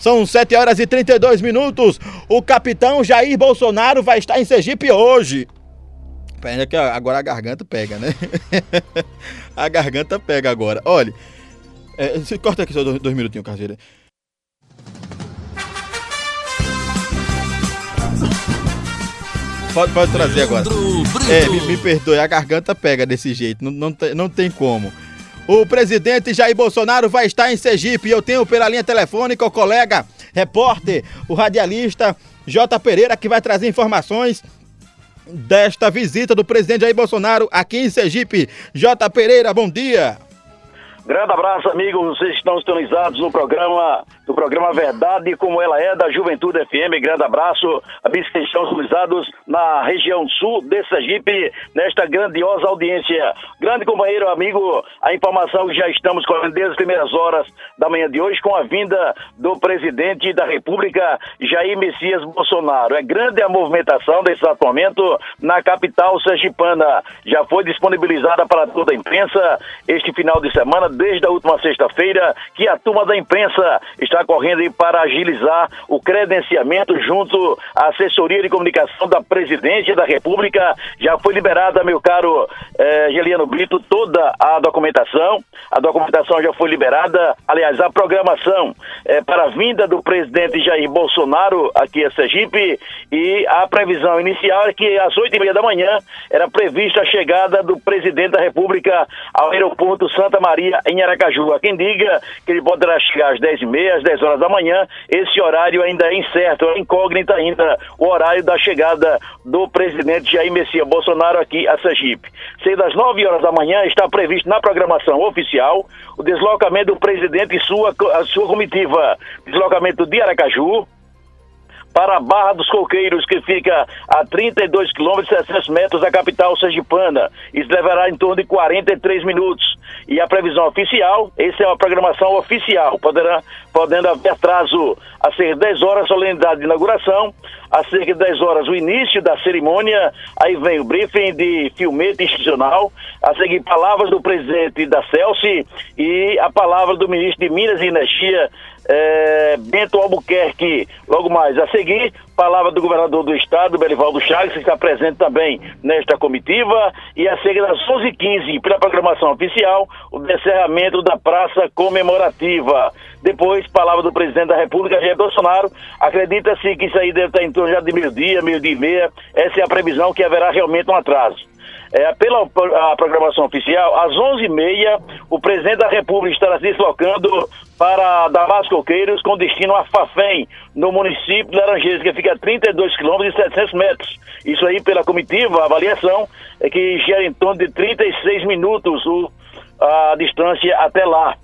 São 7 horas e 32 minutos. O capitão Jair Bolsonaro vai estar em Sergipe hoje. Pena que agora a garganta pega, né? a garganta pega agora. Olha, é, corta aqui só dois, dois minutinhos, Carteira. Pode, pode trazer agora. É, me, me, perdoe, a garganta pega desse jeito, não, não, tem, não tem como. O presidente Jair Bolsonaro vai estar em Sergipe eu tenho pela linha telefônica o colega, repórter, o radialista J. Pereira, que vai trazer informações desta visita do presidente Jair Bolsonaro aqui em Sergipe. J. Pereira, bom dia. Grande abraço, amigos. Vocês estão sintonizados no programa, no programa Verdade como ela é da Juventude FM. Grande abraço. Amigos que estão sintonizados na região sul de Sergipe, nesta grandiosa audiência. Grande companheiro, amigo, a informação que já estamos correndo desde as primeiras horas da manhã de hoje com a vinda do presidente da República, Jair Messias Bolsonaro. É grande a movimentação nesse exato momento na capital sergipana. Já foi disponibilizada para toda a imprensa este final de semana desde a última sexta-feira que a turma da imprensa está correndo para agilizar o credenciamento junto à assessoria de comunicação da presidência da República. Já foi liberada, meu caro eh, Geliano Brito, toda a documentação. A documentação já foi liberada. Aliás, a programação eh, para a vinda do presidente Jair Bolsonaro aqui a Sergipe e a previsão inicial é que às oito e meia da manhã era prevista a chegada do presidente da República ao aeroporto Santa Maria em Aracaju. Há quem diga que ele poderá chegar às 10h30, às 10 horas da manhã. Esse horário ainda é incerto, é incógnita ainda o horário da chegada do presidente Jair Messias Bolsonaro aqui a Sergipe. Sendo às 9 horas da manhã, está previsto na programação oficial o deslocamento do presidente e sua, a sua comitiva. Deslocamento de Aracaju, para a Barra dos Coqueiros, que fica a 32 quilômetros e 700 metros da capital sergipana. Isso levará em torno de 43 minutos. E a previsão oficial, essa é uma programação oficial, poderá, podendo haver atraso a ser 10 horas a solenidade de inauguração, a cerca de 10 horas o início da cerimônia, aí vem o briefing de filmete institucional, a seguir palavras do presidente da Celsi e a palavra do ministro de Minas e Energia, é, Bento Albuquerque. Logo mais a seguir, palavra do governador do estado, Belivaldo Chagas, que está presente também nesta comitiva. E a seguir, às 11h15, pela programação oficial, o encerramento da praça comemorativa. Depois, palavra do presidente da República, Jair Bolsonaro. Acredita-se que isso aí deve estar em torno já de meio-dia, meio-dia e meia. Essa é a previsão que haverá realmente um atraso. É, pela a programação oficial, às 11h30, o presidente da República estará se deslocando para Damasco Coqueiros com destino a Fafém, no município de Laranjeiras, que fica a 32 quilômetros e 700 metros. Isso aí, pela comitiva, a avaliação é que gera em torno de 36 minutos o, a distância até lá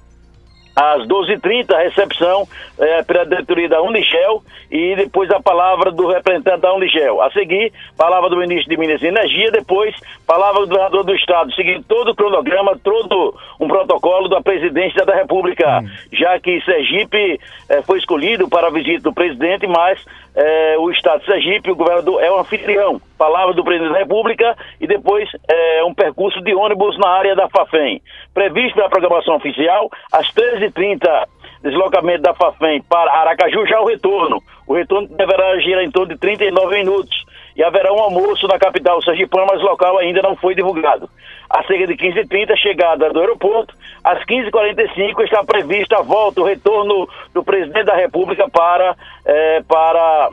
às 12h30, a recepção é, pela diretoria da Unigel e depois a palavra do representante da Unigel. A seguir, palavra do ministro de Minas e Energia, depois, palavra do governador do Estado, seguindo todo o cronograma, todo um protocolo da presidência da República, hum. já que Sergipe é, foi escolhido para a visita do presidente, mas é, o Estado de Sergipe, o governador é o anfitrião. Palavra do presidente da República e depois é, um percurso de ônibus na área da FAFEM. Previsto pela programação oficial, às 13h30, deslocamento da FAFEM para Aracaju, já o retorno. O retorno deverá girar em torno de 39 minutos. E haverá um almoço na capital sergipana, mas o local ainda não foi divulgado. A cerca de 15h30, chegada do aeroporto. Às 15h45 está prevista a volta, o retorno do presidente da República para, é, para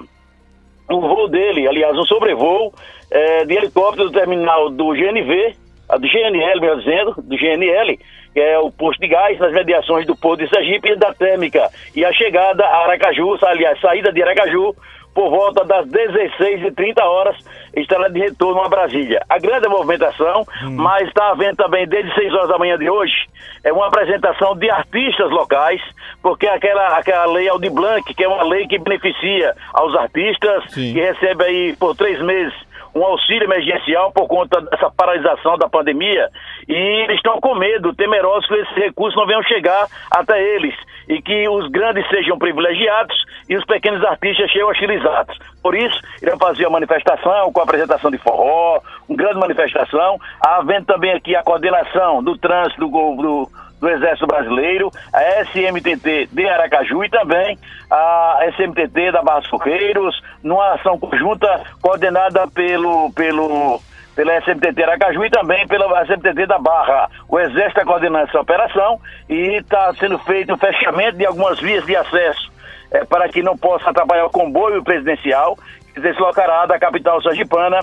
o voo dele, aliás, um sobrevoo é, de helicóptero do terminal do GNV, do GNL, melhor dizendo, do GNL, que é o posto de gás nas mediações do Porto de Sergipe e da Térmica. E a chegada a Aracaju, aliás, saída de Aracaju, por volta das 16h30 horas, estará de retorno a Brasília. A grande movimentação, hum. mas está havendo também desde 6 horas da manhã de hoje, é uma apresentação de artistas locais, porque aquela, aquela lei Aldi Blanc, que é uma lei que beneficia aos artistas, Sim. que recebe aí por três meses um auxílio emergencial por conta dessa paralisação da pandemia e eles estão com medo, temerosos que esses recursos não venham chegar até eles e que os grandes sejam privilegiados e os pequenos artistas sejam hostilizados. Por isso, irão fazer uma manifestação com a apresentação de forró, uma grande manifestação, havendo também aqui a coordenação do trânsito do, do do Exército Brasileiro, a SMTT de Aracaju e também a SMTT da Barra Coqueiros, numa ação conjunta coordenada pelo, pelo, pela SMTT Aracaju e também pela SMTT da Barra. O Exército está coordenando essa operação e está sendo feito o fechamento de algumas vias de acesso é, para que não possa atrapalhar o comboio presidencial que deslocará da capital sergipana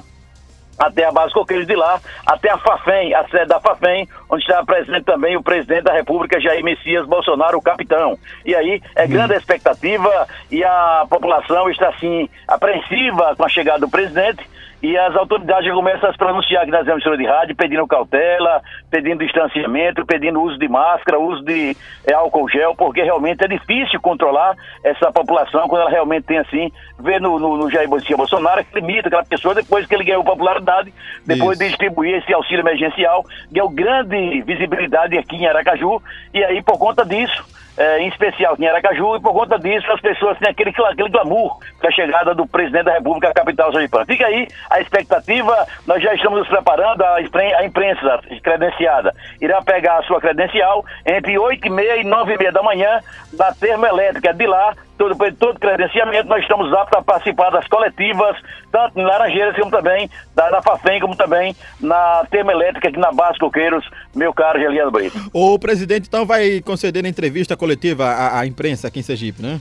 até a base Coqueiros de lá, até a FAFEM, a sede da FAFEM, onde está presente também o presidente da República, Jair Messias Bolsonaro, o capitão. E aí é hum. grande a expectativa e a população está assim apreensiva com a chegada do presidente e as autoridades já começam a se pronunciar aqui nas emissoras de rádio, pedindo cautela, pedindo distanciamento, pedindo uso de máscara, uso de é, álcool gel, porque realmente é difícil controlar essa população quando ela realmente tem assim, vê no, no, no Jair Bolsonaro que limita aquela pessoa depois que ele ganhou popularidade, depois Isso. de distribuir esse auxílio emergencial, ganhou grande visibilidade aqui em Aracaju, e aí por conta disso é, em especial em Aracaju, e por conta disso as pessoas têm aquele, aquele glamour da chegada do presidente da República à capital sergipana. Fica aí a expectativa, nós já estamos nos preparando, a, a imprensa credenciada irá pegar a sua credencial entre 8 e meia e 9 e meia da manhã da termoelétrica de lá, todo, todo credenciamento, nós estamos aptos a participar das coletivas, tanto em Laranjeiras como também da, da FAFEM, como também na termoelétrica aqui na Base Coqueiros, meu caro Geliano Brito. O presidente então vai conceder entrevista coletiva à, à imprensa aqui em Sergipe, né?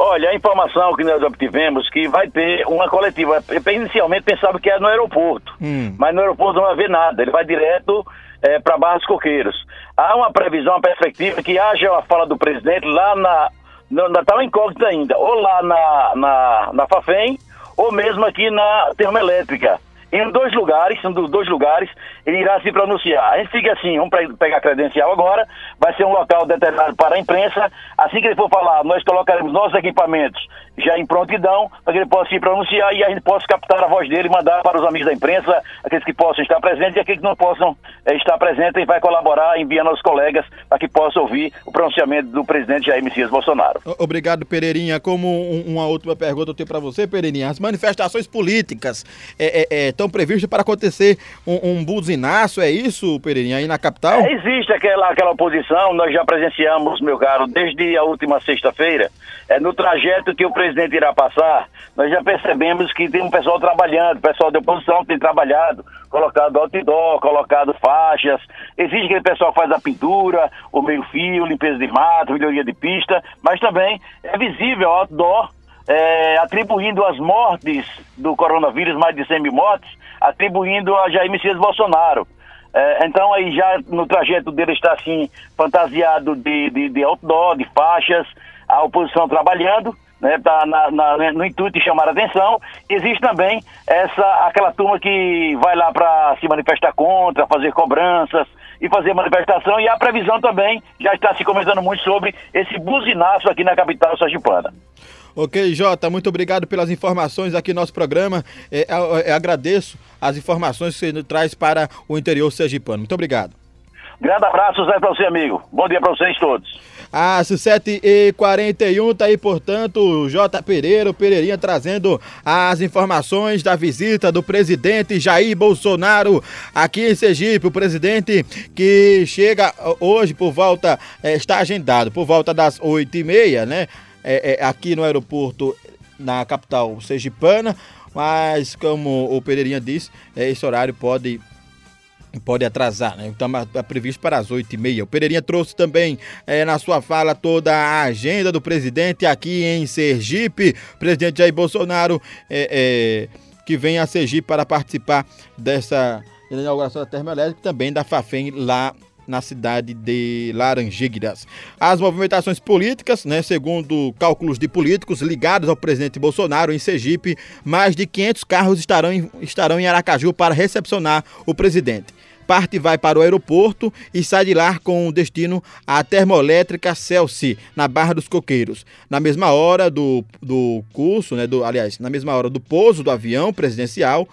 Olha, a informação que nós obtivemos que vai ter uma coletiva. Inicialmente pensava que era no aeroporto, hum. mas no aeroporto não vai haver nada. Ele vai direto é, para Barras Coqueiros. Há uma previsão, uma perspectiva que haja a fala do presidente lá na ainda está uma incógnita ainda, ou lá na, na, na Fafem, ou mesmo aqui na termoelétrica. Em dois lugares, dos dois lugares, ele irá se pronunciar. A gente fica assim, vamos pegar a credencial agora, vai ser um local determinado para a imprensa. Assim que ele for falar, nós colocaremos nossos equipamentos já em prontidão, para que ele possa se pronunciar e a gente possa captar a voz dele e mandar para os amigos da imprensa, aqueles que possam estar presentes e aqueles que não possam é, estar presentes, e vai colaborar enviando aos colegas para que possam ouvir o pronunciamento do presidente Jair Messias Bolsonaro. Obrigado, Pereirinha. Como uma última pergunta eu tenho para você, Pereirinha, as manifestações políticas é, é, estão previstas para acontecer um, um buzinaço, é isso, Pereirinha, aí na capital? existe aquela, aquela oposição, nós já presenciamos, meu caro, desde a última sexta-feira, é, no trajeto que o presidente presidente irá passar, nós já percebemos que tem um pessoal trabalhando, pessoal da oposição tem trabalhado, colocado outdoor, colocado faixas. Existe aquele pessoal que faz a pintura, o meio-fio, limpeza de mato, melhoria de pista, mas também é visível outdoor é, atribuindo as mortes do coronavírus, mais de 100 mil mortes, atribuindo a Jair Messias Bolsonaro. É, então aí já no trajeto dele está assim, fantasiado de, de, de outdoor, de faixas, a oposição trabalhando né, tá na, na, no intuito de chamar a atenção. Existe também essa aquela turma que vai lá para se manifestar contra, fazer cobranças e fazer manifestação. E a previsão também já está se comentando muito sobre esse buzinaço aqui na capital sergipana. Ok, Jota, muito obrigado pelas informações aqui no nosso programa. É, é, é, agradeço as informações que você traz para o interior sergipano. Muito obrigado. Grande abraço, Zé, para você, amigo. Bom dia para vocês todos. Às 7h41, tá aí, portanto, o J. Pereira, o Pereirinha, trazendo as informações da visita do presidente Jair Bolsonaro aqui em Sergipe. O presidente que chega hoje por volta, é, está agendado por volta das 8h30, né? É, é, aqui no aeroporto, na capital sergipana. Mas, como o Pereirinha disse, é, esse horário pode pode atrasar, né? Então é previsto para as oito e meia. O Pereirinha trouxe também é, na sua fala toda a agenda do presidente aqui em Sergipe. Presidente Jair Bolsonaro é, é, que vem a Sergipe para participar dessa inauguração da termoelétrica também da Fafem lá na cidade de Laranjeiras. As movimentações políticas, né, segundo cálculos de políticos ligados ao presidente Bolsonaro em Sergipe, mais de 500 carros estarão em, estarão em Aracaju para recepcionar o presidente parte vai para o aeroporto e sai de lá com destino à termoelétrica Celsi, na Barra dos Coqueiros. Na mesma hora do, do curso, né, do, aliás, na mesma hora do pouso do avião presidencial,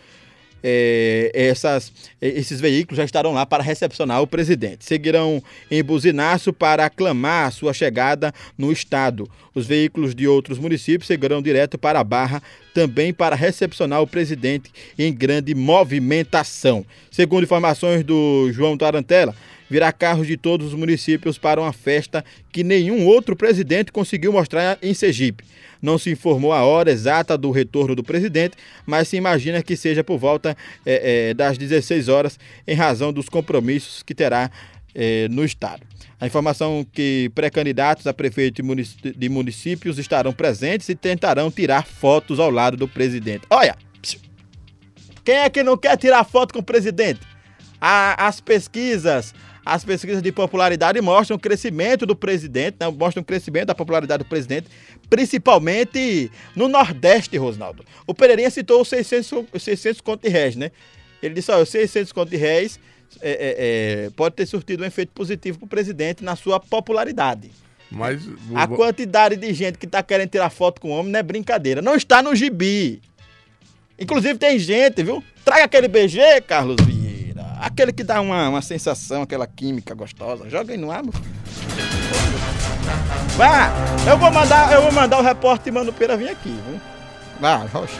é, essas, esses veículos já estarão lá para recepcionar o presidente. Seguirão em buzinaço para aclamar a sua chegada no estado. Os veículos de outros municípios seguirão direto para a Barra, também para recepcionar o presidente em grande movimentação. Segundo informações do João Tarantella, virá carros de todos os municípios para uma festa que nenhum outro presidente conseguiu mostrar em Sergipe. Não se informou a hora exata do retorno do presidente, mas se imagina que seja por volta é, é, das 16 horas, em razão dos compromissos que terá é, no estado. A informação que pré-candidatos a prefeito de municípios estarão presentes e tentarão tirar fotos ao lado do presidente. Olha, quem é que não quer tirar foto com o presidente? as pesquisas, as pesquisas de popularidade mostram o crescimento do presidente, né? mostram o crescimento da popularidade do presidente, principalmente no Nordeste, Rosnaldo. O Pereirinha citou os 600, 600 contos de réis, né? Ele disse, olha, os 600 contos de réis é, é, é, pode ter surtido um efeito positivo para o presidente na sua popularidade. Mas a quantidade de gente que está querendo tirar foto com o homem não é brincadeira. Não está no gibi. Inclusive tem gente, viu? Traga aquele BG, Carlos Vieira. Aquele que dá uma, uma sensação, aquela química gostosa. Joga aí no ar, meu Vá! Eu vou mandar, eu vou mandar o repórter Mano Pereira vir aqui, viu? Vá, rocha.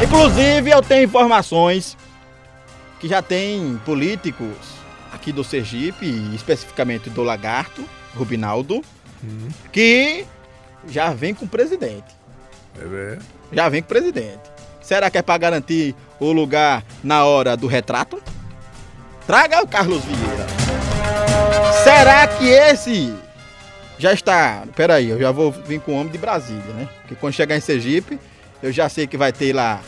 Inclusive, eu tenho informações que já tem políticos aqui do Sergipe, especificamente do Lagarto, Rubinaldo, hum. que já vem com o presidente. É Já vem com o presidente. Será que é para garantir o lugar na hora do retrato? Traga o Carlos Vieira. Será que esse já está. Peraí, eu já vou vir com o homem de Brasília, né? Porque quando chegar em Sergipe, eu já sei que vai ter lá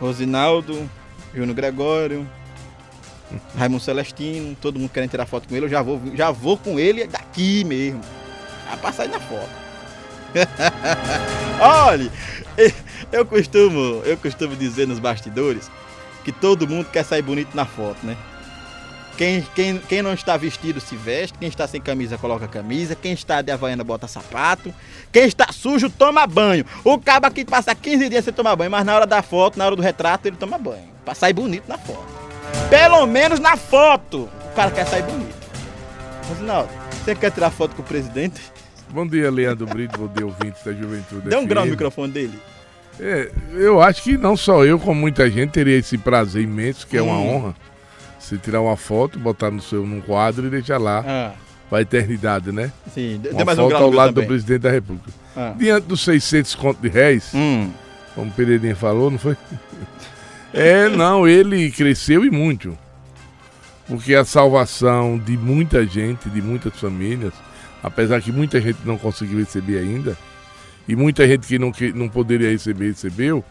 Rosinaldo, Júnior Gregório, Raimundo Celestino, todo mundo querendo tirar foto com ele, eu já vou, já vou com ele daqui mesmo. Já passar na foto. Olha, eu costumo, eu costumo dizer nos bastidores que todo mundo quer sair bonito na foto, né? Quem, quem, quem não está vestido se veste, quem está sem camisa coloca camisa, quem está de havaiana bota sapato, quem está sujo toma banho. O cabo que passa 15 dias sem tomar banho, mas na hora da foto, na hora do retrato, ele toma banho. Pra sair bonito na foto. Pelo menos na foto, o cara quer sair bonito. Mas não, você quer tirar foto com o presidente? Bom dia, Leandro Brito, bom dia, ouvintes da Juventude. Dê um grau no microfone dele. É, eu acho que não só eu, como muita gente, teria esse prazer imenso, que é uma honra você tirar uma foto, botar no seu num quadro e deixar lá. Ah. Pra eternidade, né? Sim, dê mais foto um ao lado também. do presidente da República. Ah. Diante dos 600 contos de réis, hum. como o Pereirinha falou, não foi? é, não, ele cresceu e muito. Porque a salvação de muita gente, de muitas famílias, apesar que muita gente não conseguiu receber ainda, e muita gente que não, que não poderia receber, recebeu,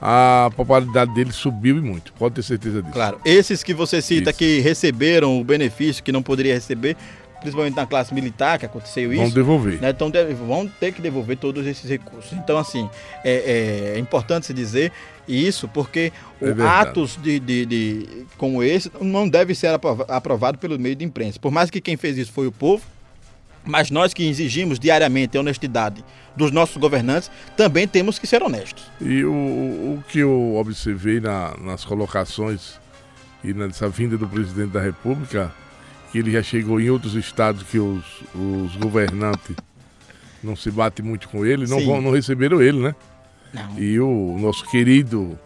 a popularidade dele subiu e muito. Pode ter certeza disso. Claro. Esses que você cita isso. que receberam o benefício que não poderia receber, principalmente na classe militar, que aconteceu isso. Vão devolver. Né? Então vão ter que devolver todos esses recursos. Então, assim, é, é importante se dizer isso, porque é atos de, de, de, como esse não devem ser aprovados pelo meio de imprensa. Por mais que quem fez isso foi o povo, mas nós que exigimos diariamente a honestidade dos nossos governantes, também temos que ser honestos. E o, o que eu observei na, nas colocações e nessa vinda do presidente da República, que ele já chegou em outros estados que os, os governantes não se batem muito com ele, não, vão, não receberam ele, né? Não. E o nosso querido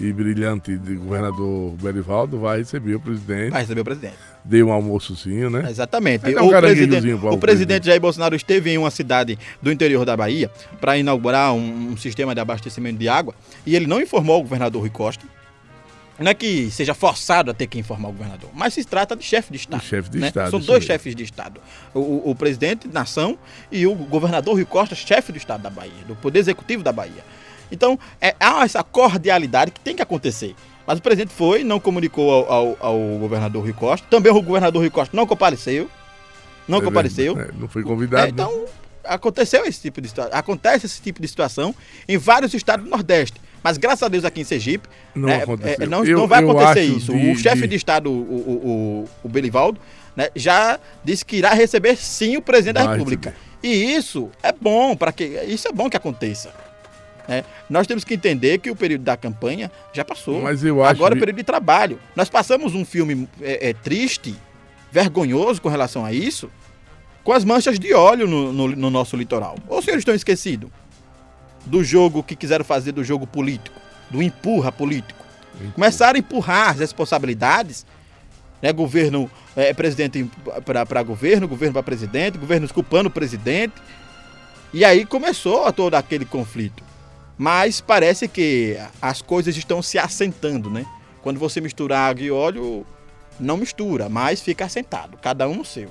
e brilhante de governador Berivaldo vai receber o presidente. Vai receber o presidente. Deu um almoçozinho, né? Exatamente. Um o, presidente, o presidente Jair Bolsonaro esteve em uma cidade do interior da Bahia para inaugurar um, um, sistema de abastecimento de água e ele não informou o governador Rui Costa. Não é que seja forçado a ter que informar o governador, mas se trata de chefe de Estado. chefe de né? Estado. São dois chefes de Estado. O, o presidente nação e o governador Rui Costa, chefe do Estado da Bahia, do Poder Executivo da Bahia. Então, é, há essa cordialidade que tem que acontecer. Mas o presidente foi, não comunicou ao, ao, ao governador Rui Costa. Também o governador Rui Costa não compareceu. Não é compareceu. É, não foi convidado. É, né? então, aconteceu esse tipo de situação. Acontece esse tipo de situação em vários estados do Nordeste. Mas graças a Deus aqui em Sergipe não, né, é, não, eu, não, vai acontecer isso. De, o chefe de... de Estado, o, o, o, o Belivaldo, né, já disse que irá receber sim o presidente vai da República. Receber. E isso é bom para que isso é bom que aconteça. É, nós temos que entender que o período da campanha já passou. Mas eu acho Agora é o período de trabalho. Nós passamos um filme é, é, triste, vergonhoso com relação a isso, com as manchas de óleo no, no, no nosso litoral. Ou os senhores estão esquecidos do jogo que quiseram fazer do jogo político, do empurra político? Começaram a empurrar as responsabilidades, né? Governo, é, presidente para governo, governo para presidente, governos culpando o presidente. E aí começou todo aquele conflito. Mas parece que as coisas estão se assentando, né? Quando você mistura água e óleo, não mistura, mas fica assentado, cada um no seu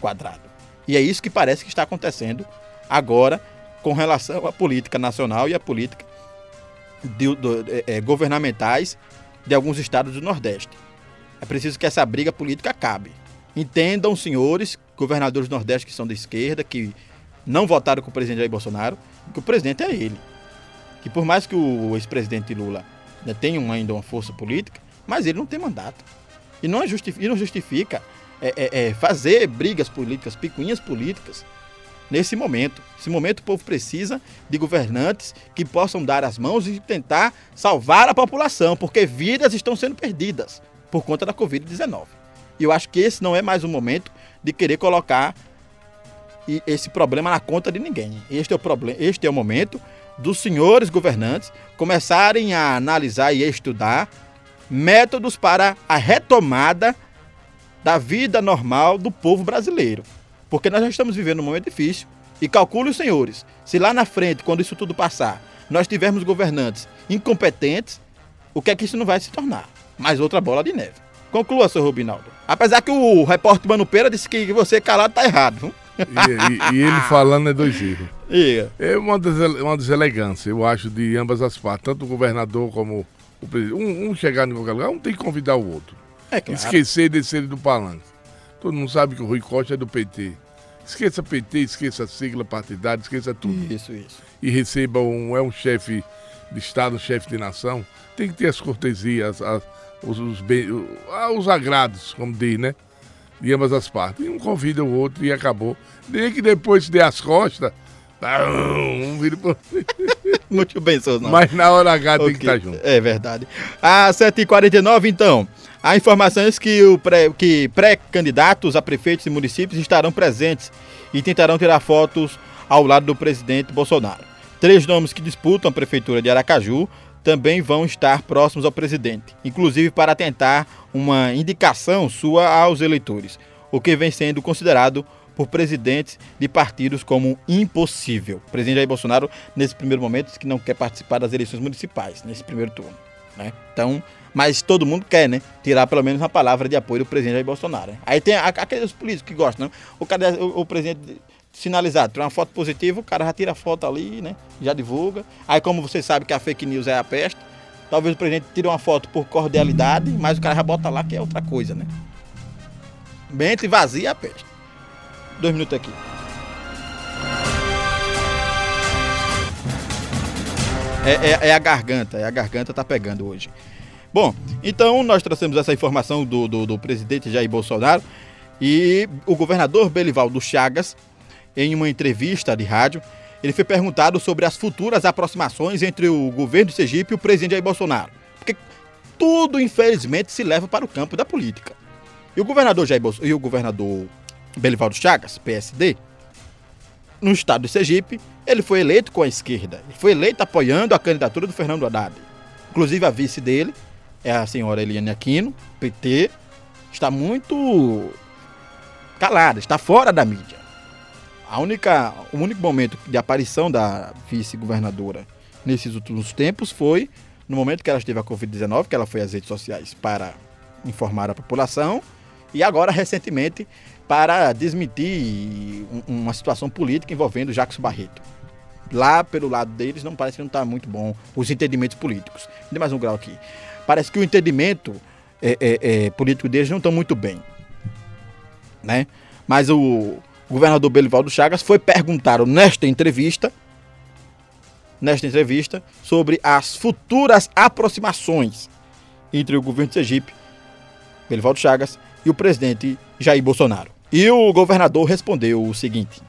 quadrado. E é isso que parece que está acontecendo agora com relação à política nacional e à política de, de, é, governamentais de alguns estados do Nordeste. É preciso que essa briga política acabe. Entendam, senhores, governadores do Nordeste que são da esquerda, que não votaram com o presidente Jair Bolsonaro, que o presidente é ele. Que por mais que o ex-presidente Lula né, tenha ainda uma força política, mas ele não tem mandato. E não, é justifica, e não justifica é, é, é, fazer brigas políticas, picuinhas políticas, nesse momento. Nesse momento o povo precisa de governantes que possam dar as mãos e tentar salvar a população, porque vidas estão sendo perdidas por conta da Covid-19. E eu acho que esse não é mais o momento de querer colocar esse problema na conta de ninguém. Este é o problema, este é o momento dos senhores governantes começarem a analisar e estudar métodos para a retomada da vida normal do povo brasileiro. Porque nós já estamos vivendo um momento difícil. E calcule os senhores, se lá na frente, quando isso tudo passar, nós tivermos governantes incompetentes, o que é que isso não vai se tornar? Mais outra bola de neve. Conclua, seu Rubinaldo. Apesar que o repórter Mano Pera disse que você calado tá errado. E, e, e, ele falando é dois erros. É uma, des, uma deselegância, eu acho, de ambas as partes, tanto o governador como o presidente. Um, um chegar em qualquer lugar, um tem que convidar o outro. É claro. Esquecer e descer do palanque. Todo mundo sabe que o Rui Costa é do PT. Esqueça PT, esqueça sigla partidária, esqueça tudo. Isso, isso. E receba um. É um chefe de Estado, um chefe de nação. Tem que ter as cortesias, as, os, os, os agrados, como diz, né? De ambas as partes. E um convida o outro e acabou. Nem que depois se dê as costas. Um vira por. Muito bem, seus nomes. Mas na hora H okay. tem que estar junto. É verdade. Às 7h49, então. Há informações que, o pré, que pré-candidatos a prefeitos e municípios estarão presentes e tentarão tirar fotos ao lado do presidente Bolsonaro. Três nomes que disputam a prefeitura de Aracaju também vão estar próximos ao presidente, inclusive para tentar uma indicação sua aos eleitores, o que vem sendo considerado por presidentes de partidos como impossível. O presidente Jair Bolsonaro, nesse primeiro momento, disse que não quer participar das eleições municipais, nesse primeiro turno. Né? Então, mas todo mundo quer, né? Tirar pelo menos uma palavra de apoio do presidente Jair Bolsonaro. Né? Aí tem aqueles políticos que gostam, né? O, cara, o, o presidente sinalizado, tira uma foto positiva, o cara já tira a foto ali, né? Já divulga. Aí, como você sabe que a fake news é a peste, talvez o presidente tire uma foto por cordialidade, mas o cara já bota lá que é outra coisa, né? Mente vazia é a peste. Dois minutos aqui. É, é, é, a garganta, é a garganta tá pegando hoje. Bom, então nós trouxemos essa informação do, do, do presidente Jair Bolsonaro e o governador Belivaldo Chagas, em uma entrevista de rádio, ele foi perguntado sobre as futuras aproximações entre o governo de Sergipe e o presidente Jair Bolsonaro. Porque tudo, infelizmente, se leva para o campo da política. E o governador Jair Bolsonaro, e o governador Belivaldo Chagas, PSD, no estado de Sergipe, ele foi eleito com a esquerda. Ele foi eleito apoiando a candidatura do Fernando Haddad. Inclusive a vice dele, é a senhora Eliane Aquino, PT, está muito calada, está fora da mídia. A única, o único momento de aparição da vice-governadora nesses últimos tempos foi no momento que ela esteve a Covid-19, que ela foi às redes sociais para informar a população, e agora, recentemente, para desmentir uma situação política envolvendo Jacques Barreto. Lá, pelo lado deles, não parece que não está muito bom os entendimentos políticos. Dê mais um grau aqui parece que o entendimento é, é, é, político deles não estão muito bem. Né? Mas o governador Belivaldo Chagas foi perguntado nesta entrevista, nesta entrevista, sobre as futuras aproximações entre o governo de Sergipe, Belivaldo Chagas, e o presidente Jair Bolsonaro. E o governador respondeu o seguinte: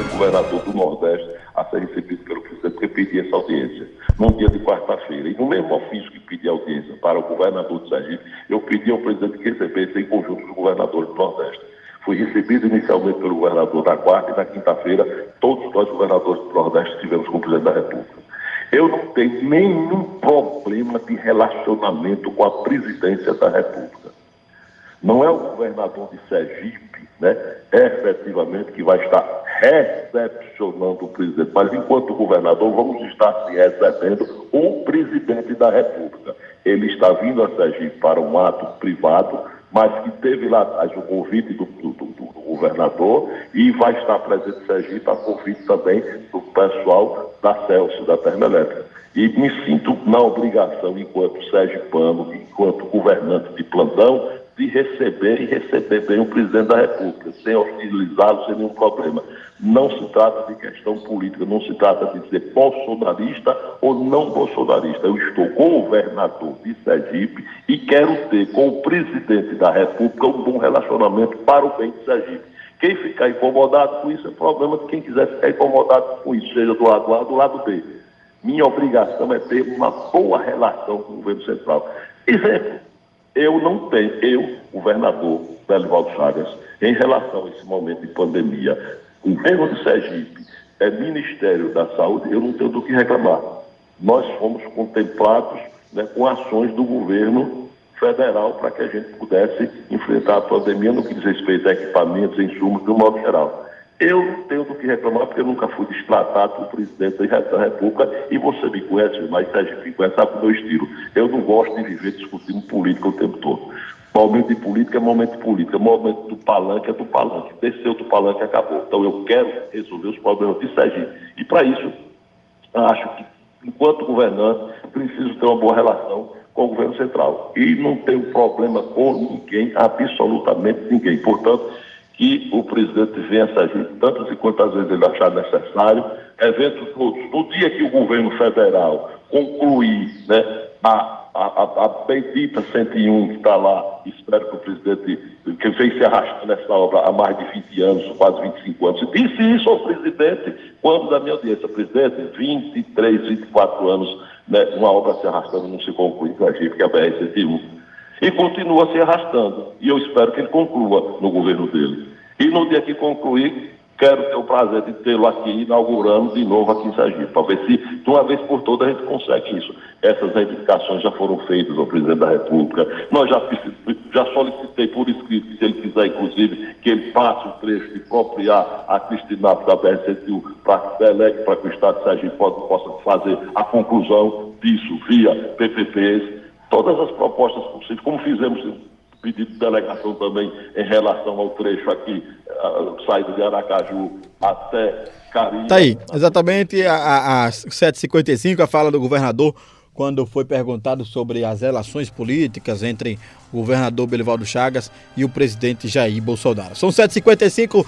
O governador do Nordeste a ser recebido pelo presidente que pedia essa audiência num dia de quarta-feira. E no mesmo ofício que pedi audiência para o governador de Sergipe, eu pedi ao presidente que recebesse em conjunto os governadores do Nordeste. Fui recebido inicialmente pelo governador na quarta e na quinta-feira, todos nós governadores do Nordeste estivemos com o presidente da República. Eu não tenho nenhum problema de relacionamento com a presidência da República. Não é o governador de Sergipe, né, efetivamente, que vai estar recepcionando o presidente, mas enquanto governador, vamos estar recebendo o presidente da República. Ele está vindo a Sergipe para um ato privado, mas que teve lá atrás o convite do, do, do, do governador e vai estar presente em Sergipe a convite também do pessoal da Celso, da Termoelétrica. E me sinto na obrigação, enquanto sergipano, enquanto governante de plantão, de receber e receber bem o presidente da República, sem hostilizá-lo, sem nenhum problema. Não se trata de questão política, não se trata de ser bolsonarista ou não bolsonarista. Eu estou governador de Sergipe e quero ter com o presidente da República um bom relacionamento para o bem de Sergipe. Quem ficar incomodado com isso é problema de quem quiser ficar incomodado com isso, seja do lado A ou do lado B. Minha obrigação é ter uma boa relação com o governo central. Exemplo, eu não tenho, eu, governador Belivaldo Chagas, em relação a esse momento de pandemia, governo de Sergipe, é Ministério da Saúde, eu não tenho do que reclamar. Nós fomos contemplados né, com ações do governo federal para que a gente pudesse enfrentar a pandemia no que diz respeito a equipamentos, insumos, de um modo geral. Eu não tenho do que reclamar, porque eu nunca fui destratado por presidente da República e você me conhece, mas Sérgio me conhece, sabe o meu estilo. Eu não gosto de viver discutindo política o tempo todo. Momento de política é momento de política, momento do palanque é do palanque. Desceu do palanque acabou. Então eu quero resolver os problemas de Sergipe. E para isso, acho que, enquanto governante, preciso ter uma boa relação com o governo central. E não tenho problema com ninguém, absolutamente ninguém. Portanto, que o presidente venha a Sergipe tantas e quantas vezes ele achar necessário, eventos todos. No dia que o governo federal concluir né, a, a, a, bendita 101 que está lá, espero que o presidente, que vem se arrastando nessa obra há mais de 20 anos, quase 25 anos, disse isso ao presidente quando da minha audiência, presidente, 23, 24 anos, né, uma obra se arrastando não se conclui em Sergipe, que é a BR-101 e continua se arrastando. E eu espero que ele conclua no governo dele. E no dia que concluir, quero ter o prazer de tê-lo aqui inaugurando de novo aqui em Sergipe, para ver se de uma vez por todas a gente consegue isso. Essas reivindicações já foram feitas ao presidente da República. Nós já, já solicitei por escrito, se ele quiser, inclusive, que ele passe o trecho de propriar a Cristina da BR-101 para que para que o Estado de Sergipe possa fazer a conclusão disso via PPPs todas as propostas possíveis, como fizemos pedido de delegação também em relação ao trecho aqui, uh, saída de Aracaju até Carinha. Tá aí, exatamente às 7h55, a fala do governador, quando foi perguntado sobre as relações políticas entre o governador Belivaldo Chagas e o presidente Jair Bolsonaro. São 7h55.